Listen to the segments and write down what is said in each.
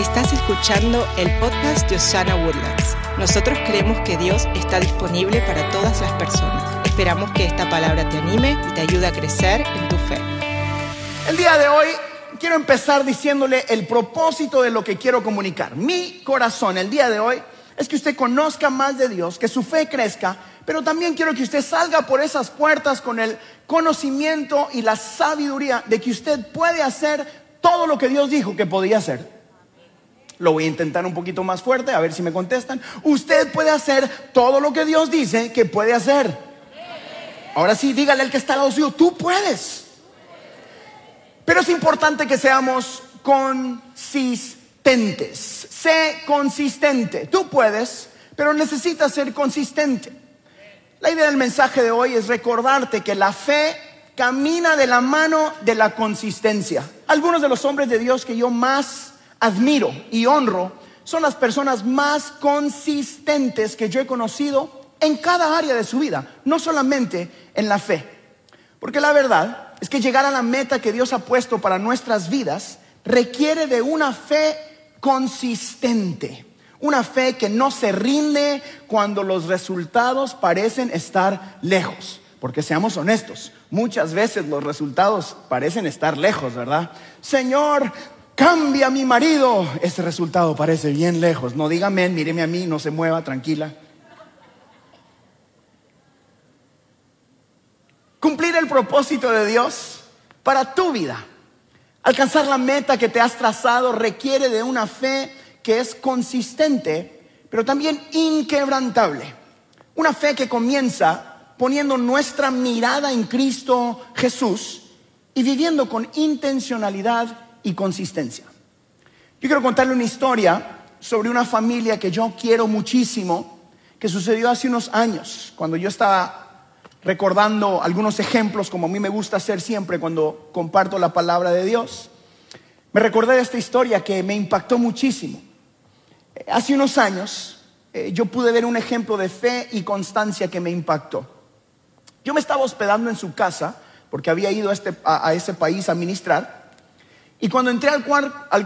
Estás escuchando el podcast de Osana Woodlands. Nosotros creemos que Dios está disponible para todas las personas. Esperamos que esta palabra te anime y te ayude a crecer en tu fe. El día de hoy quiero empezar diciéndole el propósito de lo que quiero comunicar. Mi corazón el día de hoy es que usted conozca más de Dios, que su fe crezca, pero también quiero que usted salga por esas puertas con el conocimiento y la sabiduría de que usted puede hacer todo lo que Dios dijo que podía hacer. Lo voy a intentar un poquito más fuerte, a ver si me contestan. Usted puede hacer todo lo que Dios dice que puede hacer. Ahora sí, dígale al que está al lado suyo, tú puedes. Pero es importante que seamos consistentes. Sé consistente. Tú puedes, pero necesitas ser consistente. La idea del mensaje de hoy es recordarte que la fe camina de la mano de la consistencia. Algunos de los hombres de Dios que yo más admiro y honro son las personas más consistentes que yo he conocido en cada área de su vida, no solamente en la fe. Porque la verdad es que llegar a la meta que Dios ha puesto para nuestras vidas requiere de una fe consistente, una fe que no se rinde cuando los resultados parecen estar lejos. Porque seamos honestos, muchas veces los resultados parecen estar lejos, ¿verdad? Señor, cambia mi marido. Ese resultado parece bien lejos. No diga amén, míreme a mí, no se mueva, tranquila. Cumplir el propósito de Dios para tu vida. Alcanzar la meta que te has trazado requiere de una fe que es consistente, pero también inquebrantable. Una fe que comienza poniendo nuestra mirada en Cristo Jesús y viviendo con intencionalidad y consistencia. Yo quiero contarle una historia sobre una familia que yo quiero muchísimo, que sucedió hace unos años, cuando yo estaba recordando algunos ejemplos, como a mí me gusta hacer siempre cuando comparto la palabra de Dios. Me recordé de esta historia que me impactó muchísimo. Hace unos años eh, yo pude ver un ejemplo de fe y constancia que me impactó. Yo me estaba hospedando en su casa porque había ido a, este, a ese país a ministrar y cuando entré al,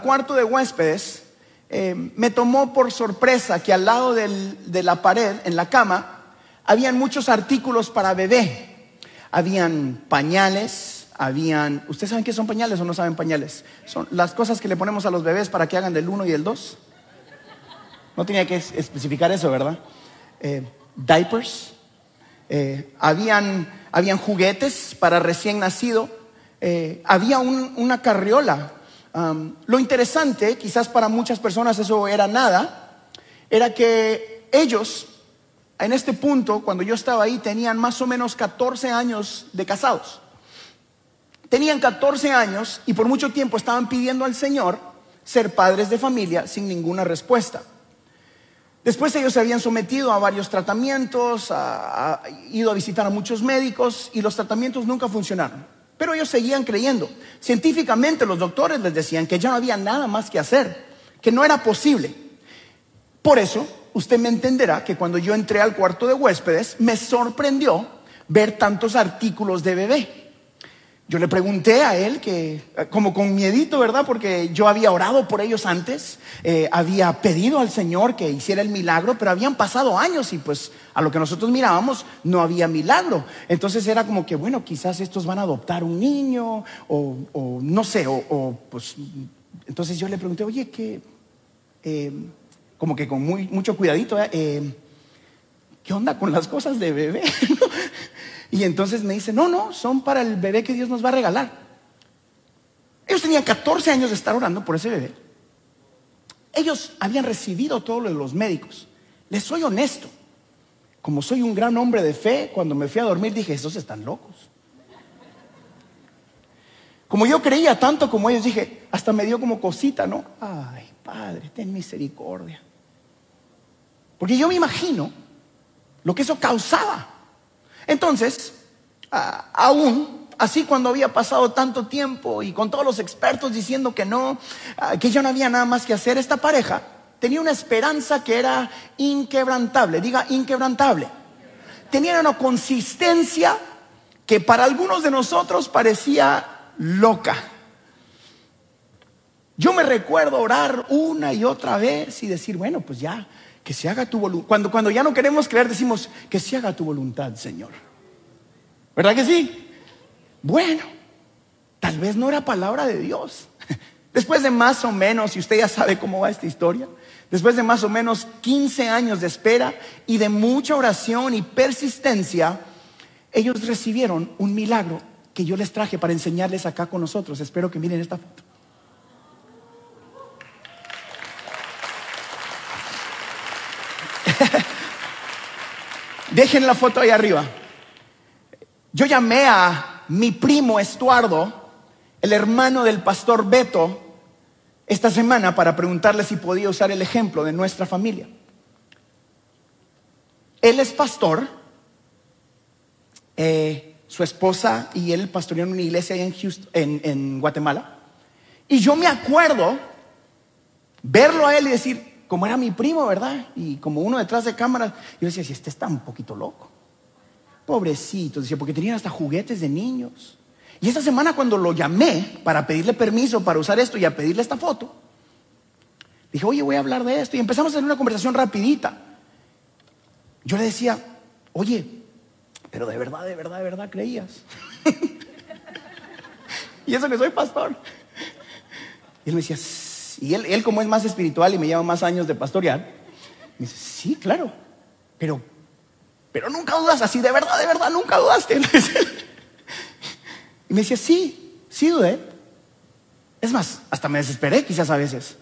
cuarto de huéspedes, eh, me tomó por sorpresa que al lado de la pared, en la cama, habían muchos artículos para bebé. Habían pañales, habían... ¿Ustedes saben qué son pañales o no saben pañales? Son las cosas que le ponemos a los bebés para que hagan del 1 y el 2. No tenía que especificar eso, ¿verdad? Eh, diapers. Eh, habían, habían juguetes para recién nacido eh, había una carriola. lo interesante, quizás para muchas personas eso era nada, era que ellos, en este punto, cuando yo estaba ahí, tenían más o menos 14 años de casados. Tenían 14 años y por mucho tiempo estaban pidiendo al Señor ser padres de familia sin ninguna respuesta. Después ellos se habían sometido a varios tratamientos, ha ido a visitar a muchos médicos y los tratamientos nunca funcionaron. Pero ellos seguían creyendo. Científicamente los doctores les decían que ya no había nada más que hacer, que no era posible. Por eso, usted me entenderá que cuando yo entré al cuarto de huéspedes, me sorprendió ver tantos artículos de bebé. Yo le pregunté a él que, como con miedito, ¿verdad? Porque yo había orado por ellos antes, eh, había pedido al Señor que hiciera el milagro, pero habían pasado años y pues a lo que nosotros mirábamos no había milagro. Entonces era como que, bueno, quizás estos van a adoptar un niño o, no sé, o, pues... Entonces yo le pregunté, oye, que, eh, como que con muy, mucho cuidadito, eh, ¿qué onda con las cosas de bebé? Y entonces me dice, no, no, son para el bebé que Dios nos va a regalar. Ellos tenían 14 años de estar orando por ese bebé. Ellos habían recibido todo lo de los médicos. Les soy honesto. Como soy un gran hombre de fe, cuando me fui a dormir dije, estos están locos. Como yo creía tanto como ellos, dije, hasta me dio como cosita, ¿no? Ay, Padre, ten misericordia. Porque yo me imagino lo que eso causaba. Entonces, aún así cuando había pasado tanto tiempo y con todos los expertos diciendo que no, que ya no había nada más que hacer, esta pareja tenía una esperanza que era inquebrantable, diga inquebrantable. Tenía una consistencia que para algunos de nosotros parecía loca. Yo me recuerdo orar una y otra vez y decir, bueno, pues ya, que se haga tu voluntad. Cuando, cuando ya no queremos creer, decimos, que se haga tu voluntad, Señor. ¿Verdad que sí? Bueno, tal vez no era palabra de Dios. Después de más o menos, y usted ya sabe cómo va esta historia, después de más o menos 15 años de espera y de mucha oración y persistencia, ellos recibieron un milagro que yo les traje para enseñarles acá con nosotros. Espero que miren esta foto. Dejen la foto ahí arriba. Yo llamé a mi primo Estuardo, el hermano del pastor Beto, esta semana para preguntarle si podía usar el ejemplo de nuestra familia. Él es pastor, eh, su esposa y él pastorean una iglesia en, en, en Guatemala. Y yo me acuerdo verlo a él y decir, como era mi primo, ¿verdad? Y como uno detrás de cámaras, yo decía, si este está un poquito loco. Pobrecito, decía, porque tenía hasta juguetes de niños. Y esta semana cuando lo llamé para pedirle permiso para usar esto y a pedirle esta foto, dije, oye, voy a hablar de esto. Y empezamos a tener una conversación rapidita. Yo le decía, oye, pero de verdad, de verdad, de verdad creías. y eso que soy pastor. Y él me decía, y él, como es más espiritual y me lleva más años de pastorear, me dice, sí, claro, pero, pero nunca dudas así, de verdad, de verdad, nunca dudaste. y me decía, sí, sí dudé. Es más, hasta me desesperé quizás a veces.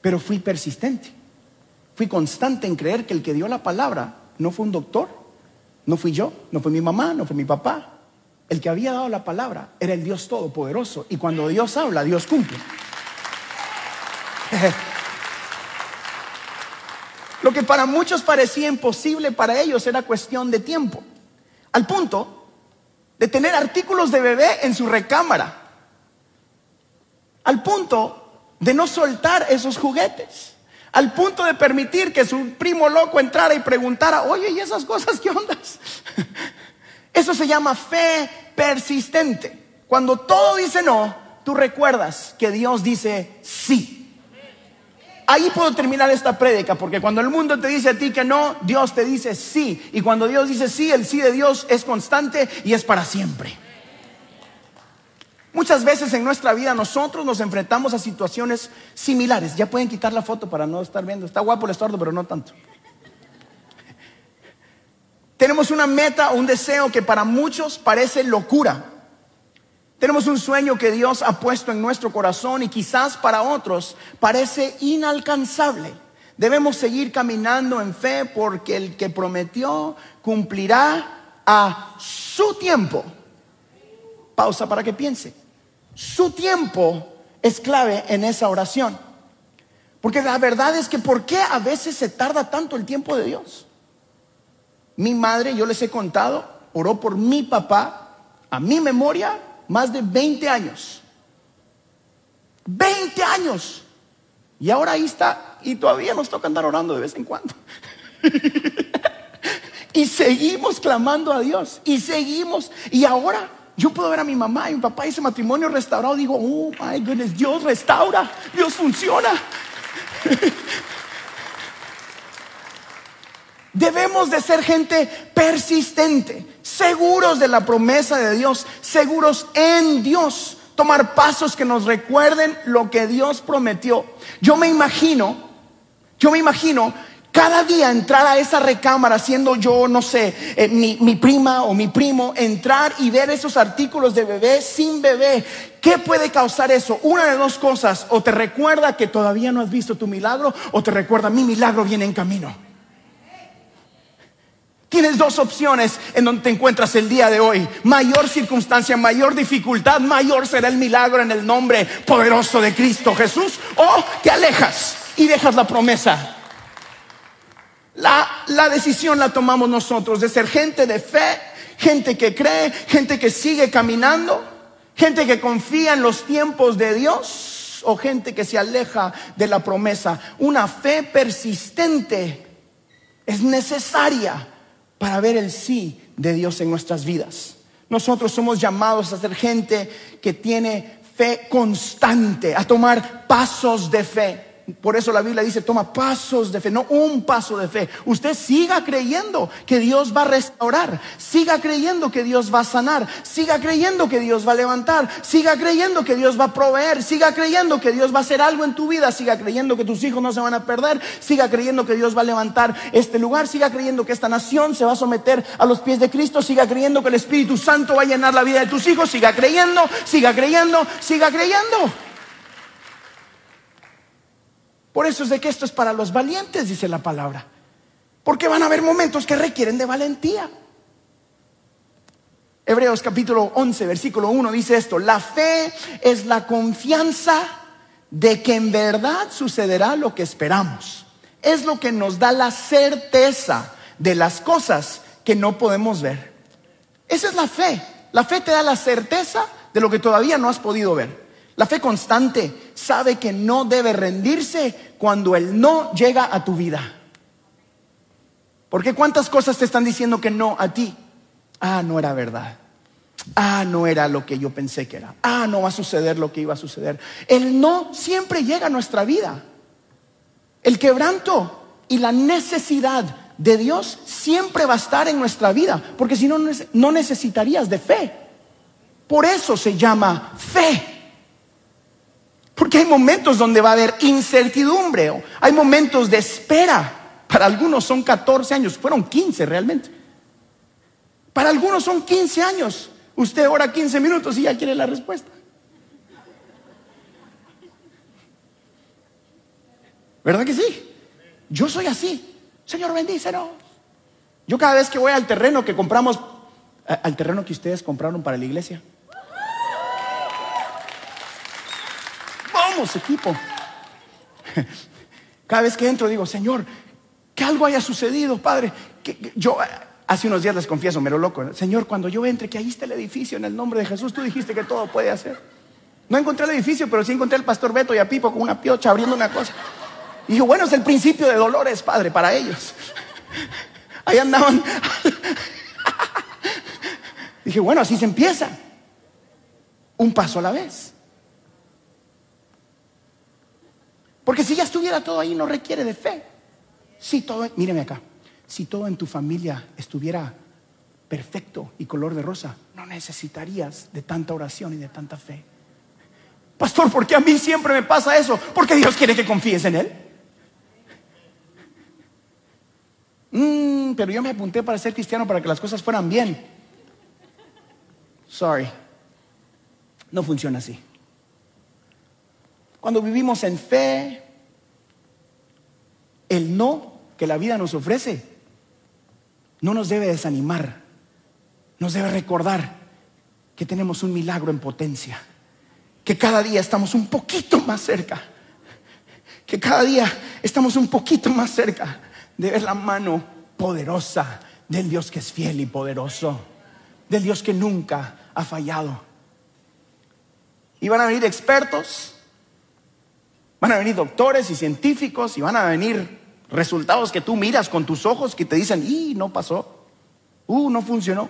Pero fui persistente. Fui constante en creer que el que dio la palabra no fue un doctor, no fui yo, no fue mi mamá, no fue mi papá, el que había dado la palabra era el Dios Todopoderoso. Y cuando Dios habla, Dios cumple. Lo que para muchos parecía imposible, para ellos era cuestión de tiempo. Al punto de tener artículos de bebé en su recámara. Al punto de no soltar esos juguetes. Al punto de permitir que su primo loco entrara y preguntara, oye, ¿y esas cosas qué ondas? Eso se llama fe persistente. Cuando todo dice no, tú recuerdas que Dios dice sí. Ahí puedo terminar esta prédica, porque cuando el mundo te dice a ti que no, Dios te dice sí. Y cuando Dios dice sí, el sí de Dios es constante y es para siempre. Muchas veces en nuestra vida nosotros nos enfrentamos a situaciones similares. Ya pueden quitar la foto para no estar viendo. Está guapo el estordo, pero no tanto. Tenemos una meta o un deseo que para muchos parece locura. Tenemos un sueño que Dios ha puesto en nuestro corazón y quizás para otros parece inalcanzable. Debemos seguir caminando en fe porque el que prometió cumplirá a su tiempo. Pausa para que piense. Su tiempo es clave en esa oración. Porque la verdad es que ¿por qué a veces se tarda tanto el tiempo de Dios? Mi madre, yo les he contado, oró por mi papá, a mi memoria, más de 20 años. 20 años. Y ahora ahí está, y todavía nos toca andar orando de vez en cuando. y seguimos clamando a Dios, y seguimos, y ahora yo puedo ver a mi mamá y mi papá ese matrimonio restaurado, digo, oh my goodness, Dios restaura, Dios funciona. Debemos de ser gente persistente, seguros de la promesa de Dios, seguros en Dios, tomar pasos que nos recuerden lo que Dios prometió. Yo me imagino, yo me imagino cada día entrar a esa recámara siendo yo, no sé, eh, mi, mi, prima o mi primo, entrar y ver esos artículos de bebé sin bebé. ¿Qué puede causar eso? Una de dos cosas, o te recuerda que todavía no has visto tu milagro, o te recuerda mi milagro viene en camino. Tienes dos opciones en donde te encuentras el día de hoy. Mayor circunstancia, mayor dificultad, mayor será el milagro en el nombre poderoso de Cristo Jesús. O te alejas y dejas la promesa. La, la decisión la tomamos nosotros de ser gente de fe, gente que cree, gente que sigue caminando, gente que confía en los tiempos de Dios o gente que se aleja de la promesa. Una fe persistente es necesaria para ver el sí de Dios en nuestras vidas. Nosotros somos llamados a ser gente que tiene fe constante, a tomar pasos de fe. Por eso la Biblia dice, toma pasos de fe, no un paso de fe. Usted siga creyendo que Dios va a restaurar, siga creyendo que Dios va a sanar, siga creyendo que Dios va a levantar, siga creyendo que Dios va a proveer, siga creyendo que Dios va a hacer algo en tu vida, siga creyendo que tus hijos no se van a perder, siga creyendo que Dios va a levantar este lugar, siga creyendo que esta nación se va a someter a los pies de Cristo, siga creyendo que el Espíritu Santo va a llenar la vida de tus hijos, siga creyendo, siga creyendo, siga creyendo. Por eso es de que esto es para los valientes, dice la palabra. Porque van a haber momentos que requieren de valentía. Hebreos capítulo 11, versículo 1 dice esto, la fe es la confianza de que en verdad sucederá lo que esperamos. Es lo que nos da la certeza de las cosas que no podemos ver. Esa es la fe. La fe te da la certeza de lo que todavía no has podido ver. La fe constante sabe que no debe rendirse cuando el no llega a tu vida. Porque cuántas cosas te están diciendo que no a ti. Ah, no era verdad. Ah, no era lo que yo pensé que era. Ah, no va a suceder lo que iba a suceder. El no siempre llega a nuestra vida. El quebranto y la necesidad de Dios siempre va a estar en nuestra vida. Porque si no, no necesitarías de fe. Por eso se llama fe. Porque hay momentos donde va a haber incertidumbre, hay momentos de espera. Para algunos son 14 años, fueron 15 realmente. Para algunos son 15 años. Usted ora 15 minutos y ya quiere la respuesta. ¿Verdad que sí? Yo soy así. Señor, bendícenos. Yo cada vez que voy al terreno que compramos, al terreno que ustedes compraron para la iglesia, equipo. Cada vez que entro digo, Señor, que algo haya sucedido, Padre. Que, yo hace unos días les confieso, mero loco, Señor, cuando yo entre, que ahí está el edificio en el nombre de Jesús, tú dijiste que todo puede hacer. No encontré el edificio, pero sí encontré al pastor Beto y a Pipo con una piocha abriendo una cosa. Y dije, bueno, es el principio de dolores, Padre, para ellos. Ahí andaban. Dije, bueno, así se empieza. Un paso a la vez. Porque si ya estuviera todo ahí, no requiere de fe. Si todo, míreme acá, si todo en tu familia estuviera perfecto y color de rosa, no necesitarías de tanta oración y de tanta fe. Pastor, ¿por qué a mí siempre me pasa eso? Porque Dios quiere que confíes en Él. Mm, pero yo me apunté para ser cristiano para que las cosas fueran bien. Sorry, no funciona así. Cuando vivimos en fe, el no que la vida nos ofrece no nos debe desanimar, nos debe recordar que tenemos un milagro en potencia, que cada día estamos un poquito más cerca, que cada día estamos un poquito más cerca de ver la mano poderosa del Dios que es fiel y poderoso, del Dios que nunca ha fallado. Y van a venir expertos Van a venir doctores y científicos y van a venir resultados que tú miras con tus ojos que te dicen, y no pasó, uh, no funcionó.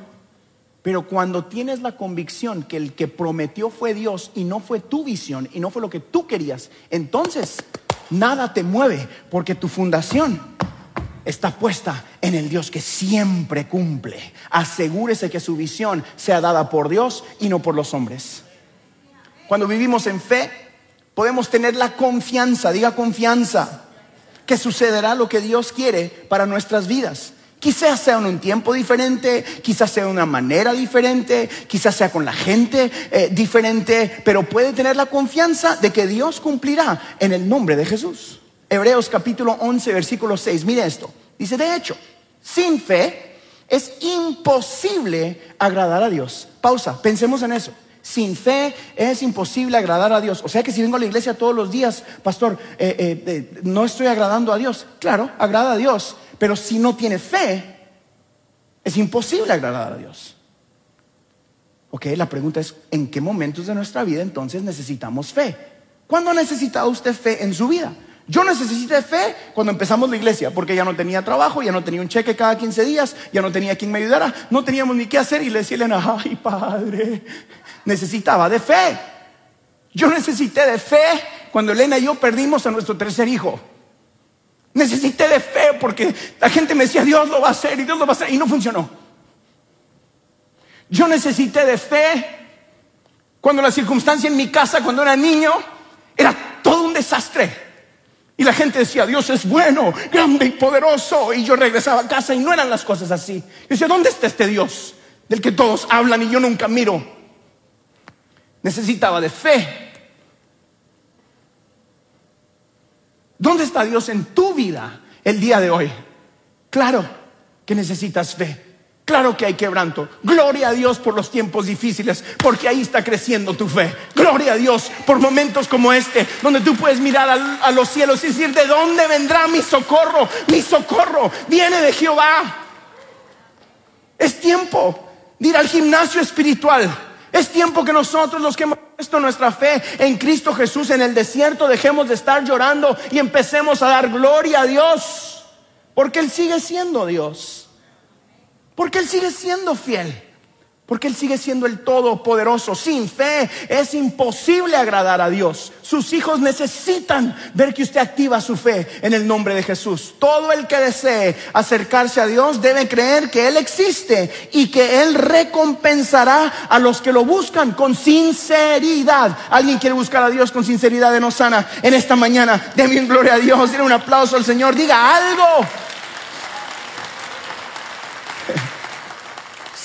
Pero cuando tienes la convicción que el que prometió fue Dios y no fue tu visión y no fue lo que tú querías, entonces nada te mueve porque tu fundación está puesta en el Dios que siempre cumple. Asegúrese que su visión sea dada por Dios y no por los hombres. Cuando vivimos en fe, podemos tener la confianza, diga confianza, que sucederá lo que Dios quiere para nuestras vidas. Quizás sea en un tiempo diferente, quizás sea de una manera diferente, quizás sea con la gente eh, diferente, pero puede tener la confianza de que Dios cumplirá en el nombre de Jesús. Hebreos capítulo 11, versículo 6, mire esto. Dice, de hecho, sin fe es imposible agradar a Dios. Pausa, pensemos en eso. Sin fe es imposible agradar a Dios. O sea que si vengo a la iglesia todos los días, pastor, eh, eh, eh, no estoy agradando a Dios. Claro, agrada a Dios. Pero si no tiene fe, es imposible agradar a Dios. Ok, la pregunta es, ¿en qué momentos de nuestra vida entonces necesitamos fe? ¿Cuándo ha necesitado usted fe en su vida? Yo necesité fe cuando empezamos la iglesia, porque ya no tenía trabajo, ya no tenía un cheque cada 15 días, ya no tenía quien me ayudara, no teníamos ni qué hacer y le decía ay padre, necesitaba de fe. Yo necesité de fe cuando Elena y yo perdimos a nuestro tercer hijo. Necesité de fe porque la gente me decía, Dios lo va a hacer y Dios lo va a hacer y no funcionó. Yo necesité de fe cuando la circunstancia en mi casa, cuando era niño, era todo un desastre. Y la gente decía, Dios es bueno, grande y poderoso. Y yo regresaba a casa y no eran las cosas así. Yo decía, ¿dónde está este Dios del que todos hablan y yo nunca miro? Necesitaba de fe. ¿Dónde está Dios en tu vida el día de hoy? Claro que necesitas fe. Claro que hay quebranto. Gloria a Dios por los tiempos difíciles, porque ahí está creciendo tu fe. Gloria a Dios por momentos como este, donde tú puedes mirar a, los cielos y decir, ¿de dónde vendrá mi socorro? Mi socorro viene de Jehová. Es tiempo de ir al gimnasio espiritual. Es tiempo que nosotros los que hemos puesto nuestra fe en Cristo Jesús en el desierto dejemos de estar llorando y empecemos a dar gloria a Dios, porque Él sigue siendo Dios. Porque Él sigue siendo fiel. Porque Él sigue siendo el Todopoderoso. Sin fe es imposible agradar a Dios. Sus hijos necesitan ver que usted activa su fe en el nombre de Jesús. Todo el que desee acercarse a Dios debe creer que Él existe y que Él recompensará a los que lo buscan con sinceridad. ¿Alguien quiere buscar a Dios con sinceridad en Osana en esta mañana? Denme gloria a Dios, denle un aplauso al Señor, diga algo.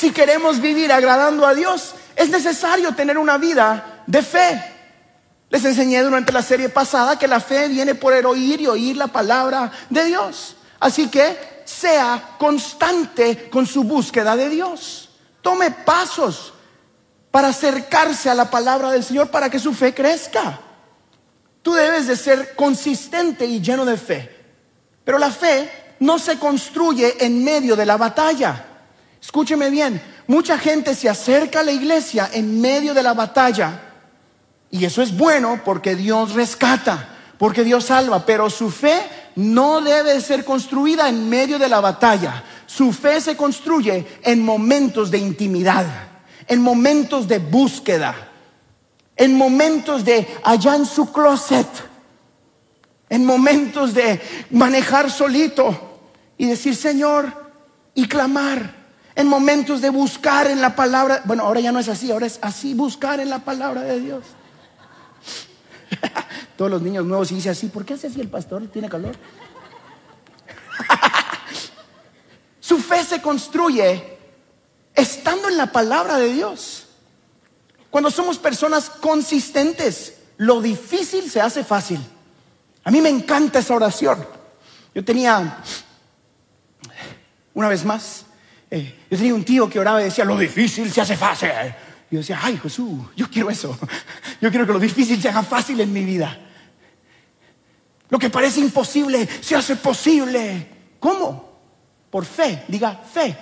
Si queremos vivir agradando a Dios, es necesario tener una vida de fe. Les enseñé durante la serie pasada que la fe viene por el oír y oír la palabra de Dios. Así que sea constante con su búsqueda de Dios. Tome pasos para acercarse a la palabra del Señor para que su fe crezca. Tú debes de ser consistente y lleno de fe. Pero la fe no se construye en medio de la batalla. Escúcheme bien, mucha gente se acerca a la iglesia en medio de la batalla y eso es bueno porque Dios rescata, porque Dios salva, pero su fe no debe ser construida en medio de la batalla. Su fe se construye en momentos de intimidad, en momentos de búsqueda, en momentos de allá en su closet, en momentos de manejar solito y decir, Señor, y clamar en momentos de buscar en la palabra. Bueno, ahora ya no es así, ahora es así, buscar en la palabra de Dios. Todos los niños nuevos dicen así, ¿por qué hace así el pastor? ¿Tiene calor? Su fe se construye estando en la palabra de Dios. Cuando somos personas consistentes, lo difícil se hace fácil. A mí me encanta esa oración. Yo tenía, una vez más, eh, yo tenía un tío que oraba y decía, lo difícil se hace fácil. Yo decía, ay Jesús, yo quiero eso. Yo quiero que lo difícil se haga fácil en mi vida. Lo que parece imposible se hace posible. ¿Cómo? Por fe. Diga fe.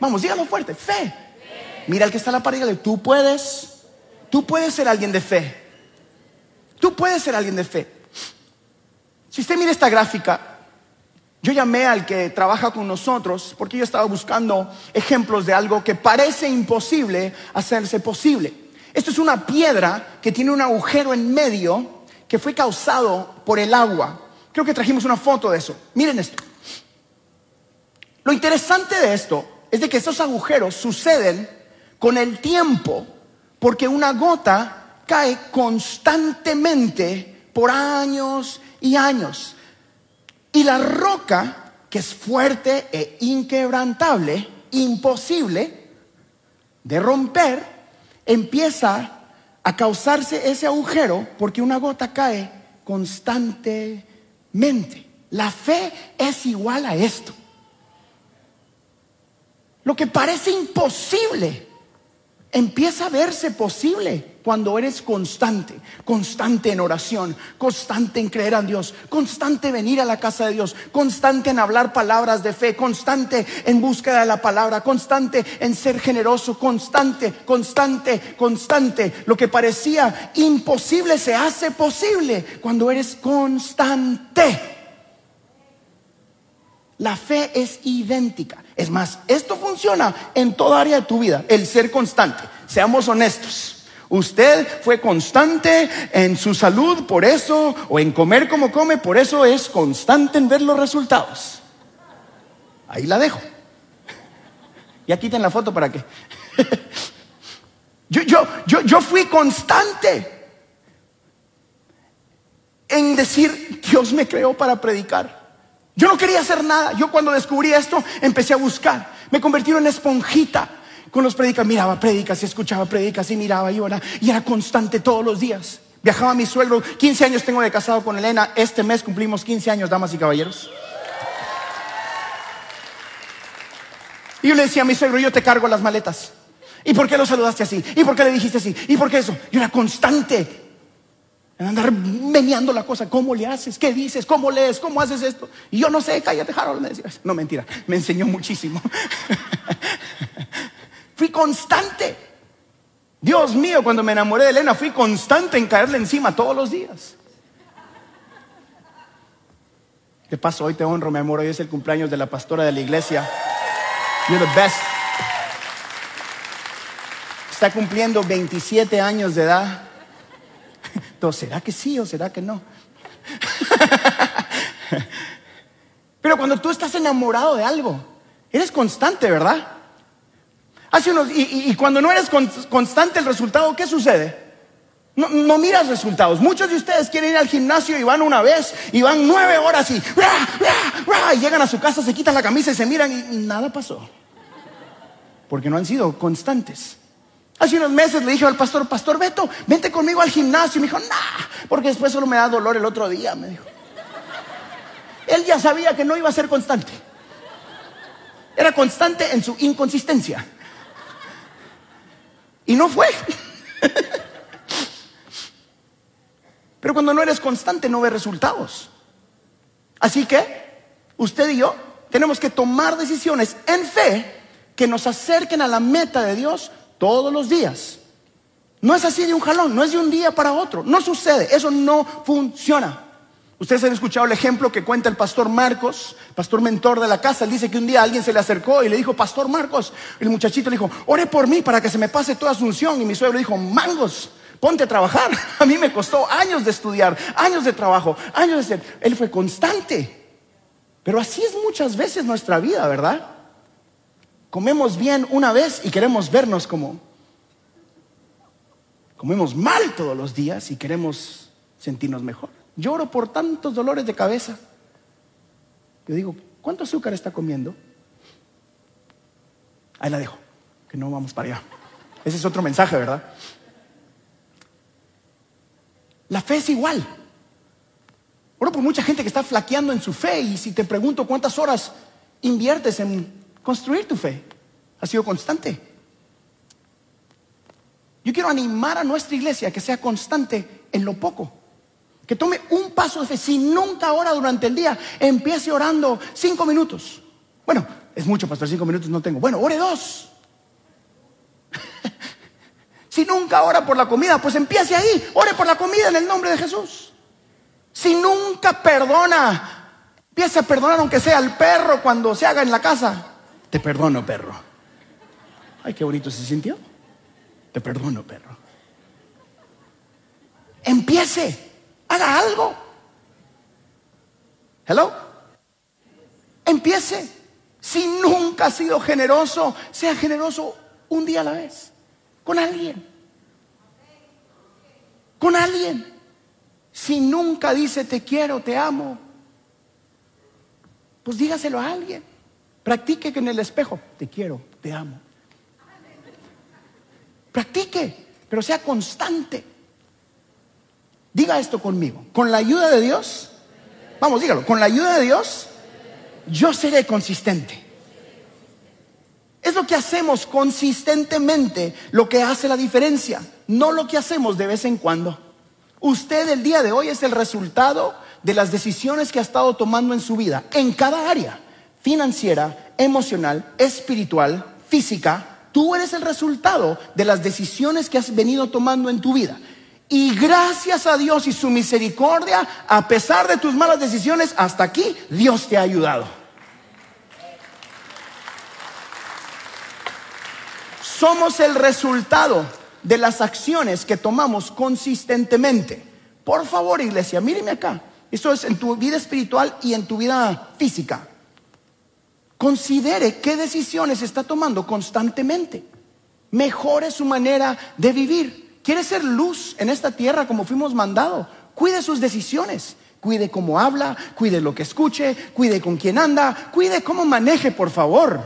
Vamos, dígalo fuerte. Fe. Mira al que está a la pared de tú puedes. Tú puedes ser alguien de fe. Tú puedes ser alguien de fe. Si usted mira esta gráfica, yo llamé al que trabaja con nosotros porque yo estaba buscando ejemplos de algo que parece imposible hacerse posible. Esto es una piedra que tiene un agujero en medio que fue causado por el agua. Creo que trajimos una foto de eso. Miren esto. Lo interesante de esto es de que esos agujeros suceden con el tiempo porque una gota cae constantemente por años y años. Y la roca, que es fuerte e inquebrantable, imposible de romper, empieza a causarse ese agujero porque una gota cae constantemente. La fe es igual a esto. Lo que parece imposible empieza a verse posible cuando eres constante, constante en oración, constante en creer a Dios, constante en venir a la casa de Dios, constante en hablar palabras de fe, constante en búsqueda de la palabra, constante en ser generoso, constante, constante, constante. Lo que parecía imposible se hace posible cuando eres constante. La fe es idéntica. Es más, esto funciona en toda área de tu vida, el ser constante. Seamos honestos. Usted fue constante en su salud por eso, o en comer como come, por eso es constante en ver los resultados. Ahí la dejo. Ya quiten la foto para que. yo, yo, yo, yo fui constante en decir, Dios me creó para predicar. Yo no quería hacer nada. Yo cuando descubrí esto empecé a buscar. Me convertí en esponjita con los predicas. Miraba predicas y escuchaba predicas y miraba y oraba. Y era constante todos los días. Viajaba a mi suegro. 15 años tengo de casado con Elena. Este mes cumplimos 15 años, damas y caballeros. Y yo le decía a mi suegro, yo te cargo las maletas. ¿Y por qué lo saludaste así? ¿Y por qué le dijiste así? ¿Y por qué eso? Yo era constante en andar meneando la cosa. ¿Cómo le haces? ¿Qué dices? ¿Cómo lees? ¿Cómo haces esto? Y yo no sé, cállate, Harold. Me no, mentira, me enseñó muchísimo. fui constante. Dios mío, cuando me enamoré de Elena, fui constante en caerle encima todos los días. ¿Qué pasó? Hoy te honro, mi amor. Hoy es el cumpleaños de la pastora de la iglesia. You're the best. Está cumpliendo 27 años de edad. Entonces, ¿será que sí o será que no? Pero cuando tú estás enamorado de algo, eres constante, ¿verdad? Hace unos, y, cuando no eres constante el resultado, ¿qué sucede? No, miras resultados. Muchos de ustedes quieren ir al gimnasio y van una vez y van nueve horas y, y llegan a su casa, se quitan la camisa y se miran y nada pasó. Porque no han sido constantes. Hace unos meses le dije al pastor, Pastor Beto, vente conmigo al gimnasio. Y me dijo, nah, porque después solo me da dolor el otro día, me dijo. Él ya sabía que no iba a ser constante. Era constante en su inconsistencia. Y no fue. Pero cuando no eres constante no ves resultados. Así que usted y yo tenemos que tomar decisiones en fe que nos acerquen a la meta de Dios todos los días. No es así de un jalón, no es de un día para otro. No sucede, eso no funciona. Ustedes han escuchado el ejemplo que cuenta el pastor Marcos, pastor mentor de la casa. Él dice que un día alguien se le acercó y le dijo, Pastor Marcos, el muchachito le dijo, ore por mí para que se me pase toda asunción. Y mi suegro dijo, mangos, ponte a trabajar. A mí me costó años de estudiar, años de trabajo, años de ser. Él fue constante. Pero así es muchas veces nuestra vida, ¿verdad? Comemos bien una vez y queremos vernos como... Comemos mal todos los días y queremos sentirnos mejor. Lloro por tantos dolores de cabeza. Yo digo, ¿cuánto azúcar está comiendo? Ahí la dejo, que no vamos para allá. Ese es otro mensaje, ¿verdad? La fe es igual. Oro por mucha gente que está flaqueando en su fe y si te pregunto cuántas horas inviertes en construir tu fe. Ha sido constante. Yo quiero animar a nuestra iglesia que sea constante en lo poco. Que tome un paso de fe. Si nunca ora durante el día, empiece orando cinco minutos. Bueno, es mucho, pastor, cinco minutos no tengo. Bueno, ore dos. si nunca ora por la comida, pues empiece ahí. Ore por la comida en el nombre de Jesús. Si nunca perdona, empiece a perdonar aunque sea al perro cuando se haga en la casa. Te perdono, perro. Ay, qué bonito se sintió. Te perdono, perro. Empiece, haga algo. Hello. Empiece. Si nunca ha sido generoso, sea generoso un día a la vez. Con alguien. Con alguien. Si nunca dice te quiero, te amo, pues dígaselo a alguien. Practique que en el espejo, te quiero, te amo. Practique, pero sea constante. Diga esto conmigo. Con la ayuda de Dios, vamos, dígalo, con la ayuda de Dios, yo seré consistente. Es lo que hacemos consistentemente lo que hace la diferencia, no lo que hacemos de vez en cuando. Usted el día de hoy es el resultado de las decisiones que ha estado tomando en su vida, en cada área financiera, emocional, espiritual, física, tú eres el resultado de las decisiones que has venido tomando en tu vida. Y gracias a Dios y su misericordia, a pesar de tus malas decisiones, hasta aquí Dios te ha ayudado. Somos el resultado de las acciones que tomamos consistentemente. Por favor, iglesia, míreme acá. Esto es en tu vida espiritual y en tu vida física. Considere qué decisiones está tomando constantemente. Mejore su manera de vivir. ¿Quiere ser luz en esta tierra como fuimos mandados? Cuide sus decisiones. Cuide cómo habla, cuide lo que escuche, cuide con quién anda, cuide cómo maneje, por favor.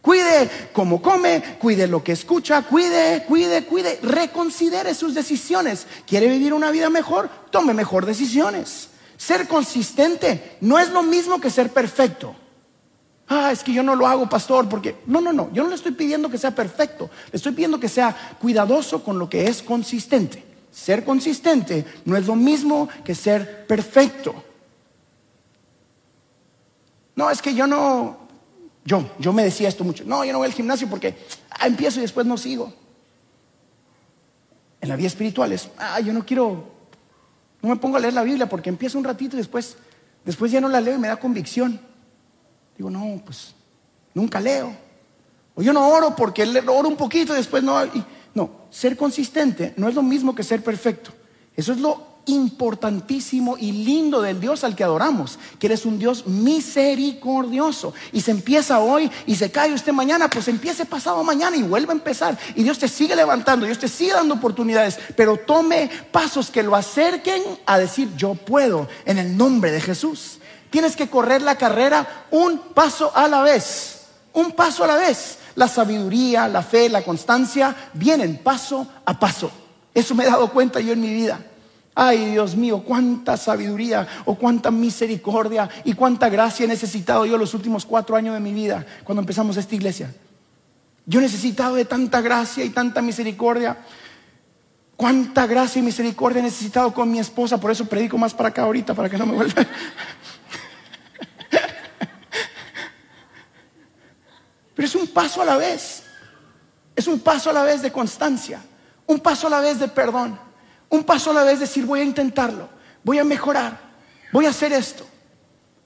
Cuide cómo come, cuide lo que escucha, cuide, cuide, cuide. Reconsidere sus decisiones. ¿Quiere vivir una vida mejor? Tome mejor decisiones. Ser consistente no es lo mismo que ser perfecto. Ah, es que yo no lo hago, pastor, porque... No, no, no, yo no le estoy pidiendo que sea perfecto. Le estoy pidiendo que sea cuidadoso con lo que es consistente. Ser consistente no es lo mismo que ser perfecto. No, es que yo no, yo, yo me decía esto mucho. No, yo no voy al gimnasio porque ah, empiezo y después no sigo. En la vida espiritual es, ah, yo no quiero, no me pongo a leer la Biblia porque empiezo un ratito y después, después ya no la leo y me da convicción. Digo, no, pues nunca leo. O yo no oro porque oro un poquito y después no. no, ser consistente no es lo mismo que ser perfecto. Eso es lo importantísimo y lindo del Dios al que adoramos, que eres un Dios misericordioso. Y se empieza hoy y se cae usted mañana, pues empiece pasado mañana y vuelve a empezar. Y Dios te sigue levantando, Dios te sigue dando oportunidades, pero tome pasos que lo acerquen a decir yo puedo en el nombre de Jesús. Tienes que correr la carrera un paso a la vez, un paso a la vez. La sabiduría, la fe, la constancia vienen paso a paso. Eso me he dado cuenta yo en mi vida. Ay, Dios mío, cuánta sabiduría o cuánta misericordia y cuánta gracia he necesitado yo los últimos cuatro años de mi vida cuando empezamos esta iglesia. Yo he necesitado de tanta gracia y tanta misericordia. Cuánta gracia y misericordia he necesitado con mi esposa, por eso predico más para acá ahorita, para que no me vuelva. Pero es un paso a la vez. Es un paso a la vez de constancia, un paso a la vez de perdón un paso a la vez decir, voy a intentarlo, voy a mejorar, voy a hacer esto,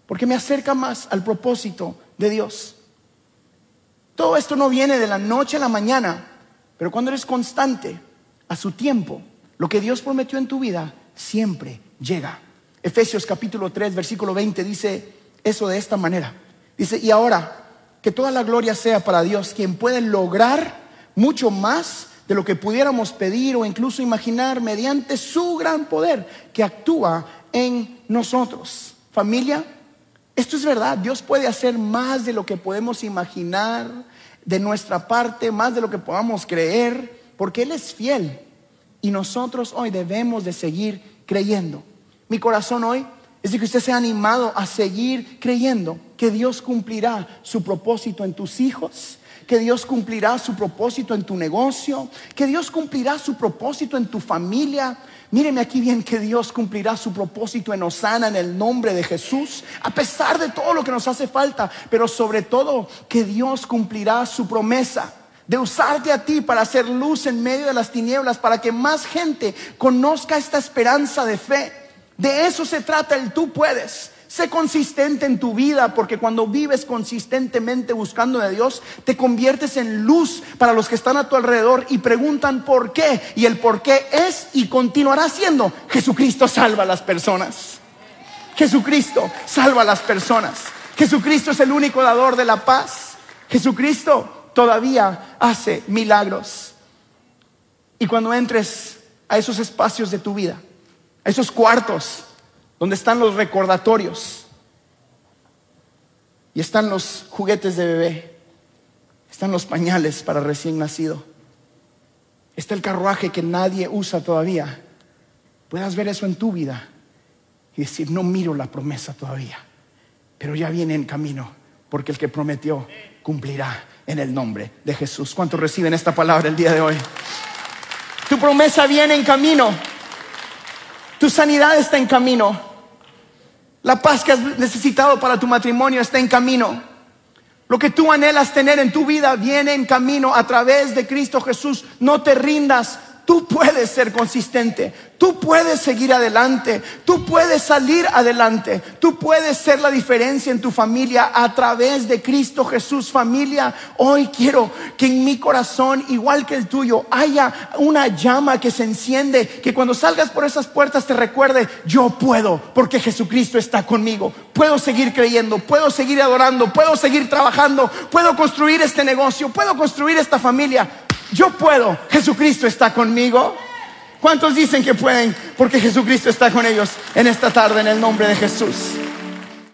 porque me acerca más al propósito de Dios. Todo esto no viene de la noche a la mañana, pero cuando eres constante a su tiempo, lo que Dios prometió en tu vida siempre llega. Efesios capítulo 3, versículo 20 dice eso de esta manera. Dice, y ahora que toda la gloria sea para Dios, quien puede lograr mucho más de lo que pudiéramos pedir o incluso imaginar mediante su gran poder que actúa en nosotros. Familia, esto es verdad, Dios puede hacer más de lo que podemos imaginar de nuestra parte, más de lo que podamos creer, porque Él es fiel y nosotros hoy debemos de seguir creyendo. Mi corazón hoy es de que usted sea animado a seguir creyendo que Dios cumplirá su propósito en tus hijos, que Dios cumplirá su propósito en tu negocio, que Dios cumplirá su propósito en tu familia. Míreme aquí bien que Dios cumplirá su propósito en Osana en el nombre de Jesús, a pesar de todo lo que nos hace falta, pero sobre todo que Dios cumplirá su promesa de usarte a ti para hacer luz en medio de las tinieblas, para que más gente conozca esta esperanza de fe. De eso se trata el tú puedes. Sé consistente en tu vida porque cuando vives consistentemente buscando de Dios, te conviertes en luz para los que están a tu alrededor y preguntan por qué. Y el por qué es y continuará siendo Jesucristo salva a las personas. Jesucristo salva a las personas. Jesucristo es el único dador de la paz. Jesucristo todavía hace milagros. Y cuando entres a esos espacios de tu vida, a esos cuartos, donde están los recordatorios y están los juguetes de bebé, están los pañales para recién nacido, está el carruaje que nadie usa todavía. Puedas ver eso en tu vida y decir, no miro la promesa todavía, pero ya viene en camino, porque el que prometió cumplirá en el nombre de Jesús. ¿Cuántos reciben esta palabra el día de hoy? Tu promesa viene en camino. Tu sanidad está en camino. La paz que has necesitado para tu matrimonio está en camino. Lo que tú anhelas tener en tu vida viene en camino a través de Cristo Jesús. No te rindas, Tú puedes ser consistente, tú puedes seguir adelante, tú puedes salir adelante, tú puedes ser la diferencia en tu familia a través de Cristo Jesús. Familia, hoy quiero que en mi corazón, igual que el tuyo, haya una llama que se enciende, que cuando salgas por esas puertas te recuerde, yo puedo, porque Jesucristo está conmigo. Puedo seguir creyendo, puedo seguir adorando, puedo seguir trabajando, puedo construir este negocio, puedo construir esta familia yo puedo, Jesucristo está conmigo. ¿Cuántos dicen que pueden? Porque Jesucristo está con ellos en esta tarde en el nombre de Jesús.